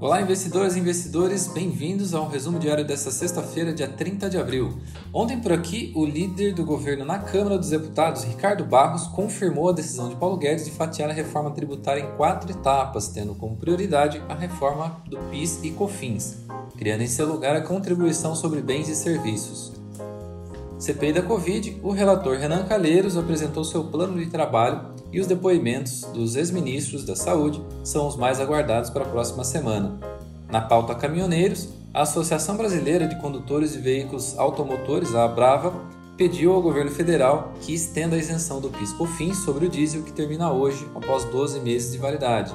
Olá, investidoras e investidores, bem-vindos ao resumo diário desta sexta-feira, dia 30 de abril. Ontem por aqui, o líder do governo na Câmara dos Deputados, Ricardo Barros, confirmou a decisão de Paulo Guedes de fatiar a reforma tributária em quatro etapas, tendo como prioridade a reforma do PIS e COFINS, criando em seu lugar a contribuição sobre bens e serviços. CPI da Covid, o relator Renan Calheiros apresentou seu plano de trabalho e os depoimentos dos ex-ministros da Saúde são os mais aguardados para a próxima semana. Na pauta caminhoneiros, a Associação Brasileira de Condutores de Veículos Automotores, a Abrava, pediu ao governo federal que estenda a isenção do PIS/COFINS sobre o diesel que termina hoje, após 12 meses de validade.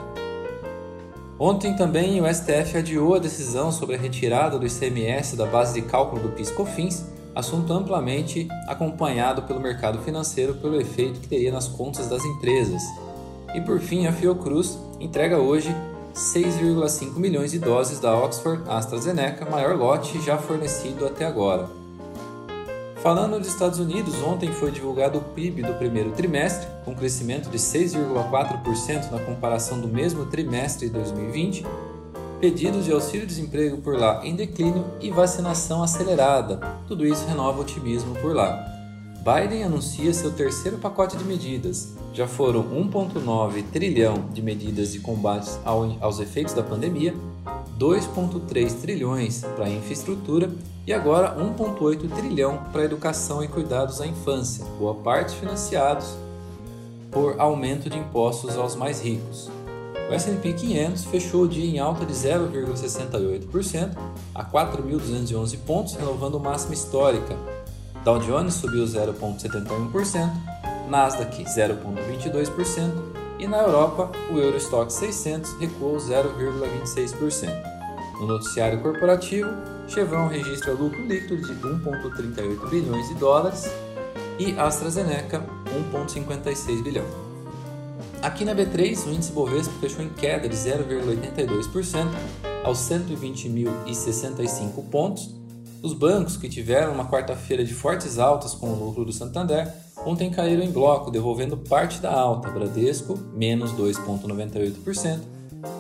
Ontem também o STF adiou a decisão sobre a retirada do ICMS da base de cálculo do PIS/COFINS assunto amplamente acompanhado pelo mercado financeiro pelo efeito que teria nas contas das empresas. E por fim, a Fiocruz entrega hoje 6,5 milhões de doses da Oxford AstraZeneca, maior lote já fornecido até agora. Falando dos Estados Unidos, ontem foi divulgado o PIB do primeiro trimestre, com crescimento de 6,4% na comparação do mesmo trimestre de 2020 pedidos de auxílio-desemprego por lá em declínio e vacinação acelerada. Tudo isso renova o otimismo por lá. Biden anuncia seu terceiro pacote de medidas. Já foram 1,9 trilhão de medidas de combate aos efeitos da pandemia, 2,3 trilhões para infraestrutura e agora 1,8 trilhão para educação e cuidados à infância, boa parte financiados por aumento de impostos aos mais ricos. O S&P 500 fechou o dia em alta de 0,68% a 4.211 pontos, renovando máxima histórica. Dow Jones subiu 0,71%, Nasdaq 0,22% e na Europa o Eurostock 600 recuou 0,26%. No noticiário corporativo, Chevron registra lucro líquido de 1,38 bilhões de dólares e AstraZeneca 1,56 bilhão. Aqui na B3, o índice Bovespa fechou em queda de 0,82% aos 120.065 pontos. Os bancos que tiveram uma quarta-feira de fortes altas com o lucro do Santander ontem caíram em bloco, devolvendo parte da alta. Bradesco, menos 2,98%,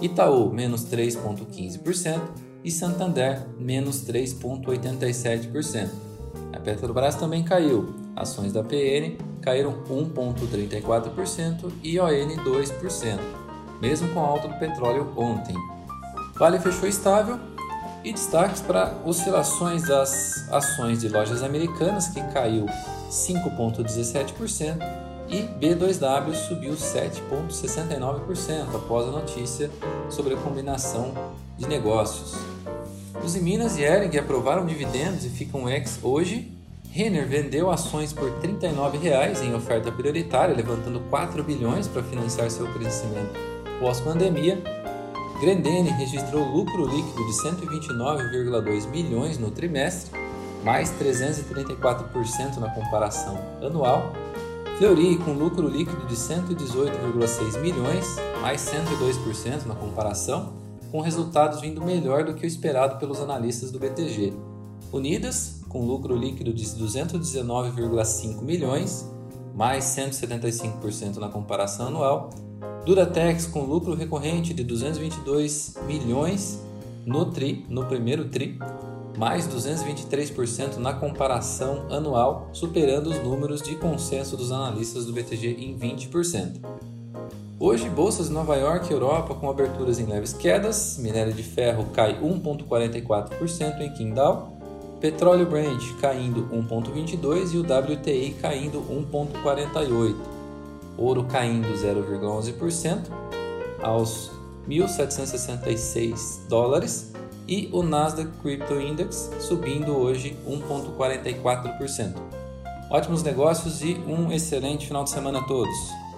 Itaú, menos 3,15% e Santander, menos 3,87%. A Petrobras também caiu. Ações da PN caíram 1,34% e ON 2%, mesmo com a alta do petróleo ontem. Vale fechou estável e destaques para oscilações das ações de lojas americanas, que caiu 5,17%, e B2W subiu 7,69% após a notícia sobre a combinação de negócios. Os Minas e Ering aprovaram dividendos e ficam ex hoje Renner vendeu ações por R$ 39,00 em oferta prioritária, levantando 4 bilhões para financiar seu crescimento pós-pandemia. Grendene registrou lucro líquido de 129,2 milhões no trimestre, mais 334% na comparação anual. Fleury com lucro líquido de 118,6 milhões, mais 102% na comparação, com resultados vindo melhor do que o esperado pelos analistas do BTG. Unidas, com lucro líquido de 219,5 milhões, mais 175% na comparação anual. Duratex com lucro recorrente de 222 milhões no tri, no primeiro tri, mais 223% na comparação anual, superando os números de consenso dos analistas do BTG em 20%. Hoje, bolsas de Nova York e Europa com aberturas em leves quedas, minério de ferro cai 1,44% em Qingdao, Petróleo Brent caindo 1,22 e o WTI caindo 1,48. Ouro caindo 0,11% aos 1.766 dólares e o Nasdaq Crypto Index subindo hoje 1,44%. Ótimos negócios e um excelente final de semana a todos!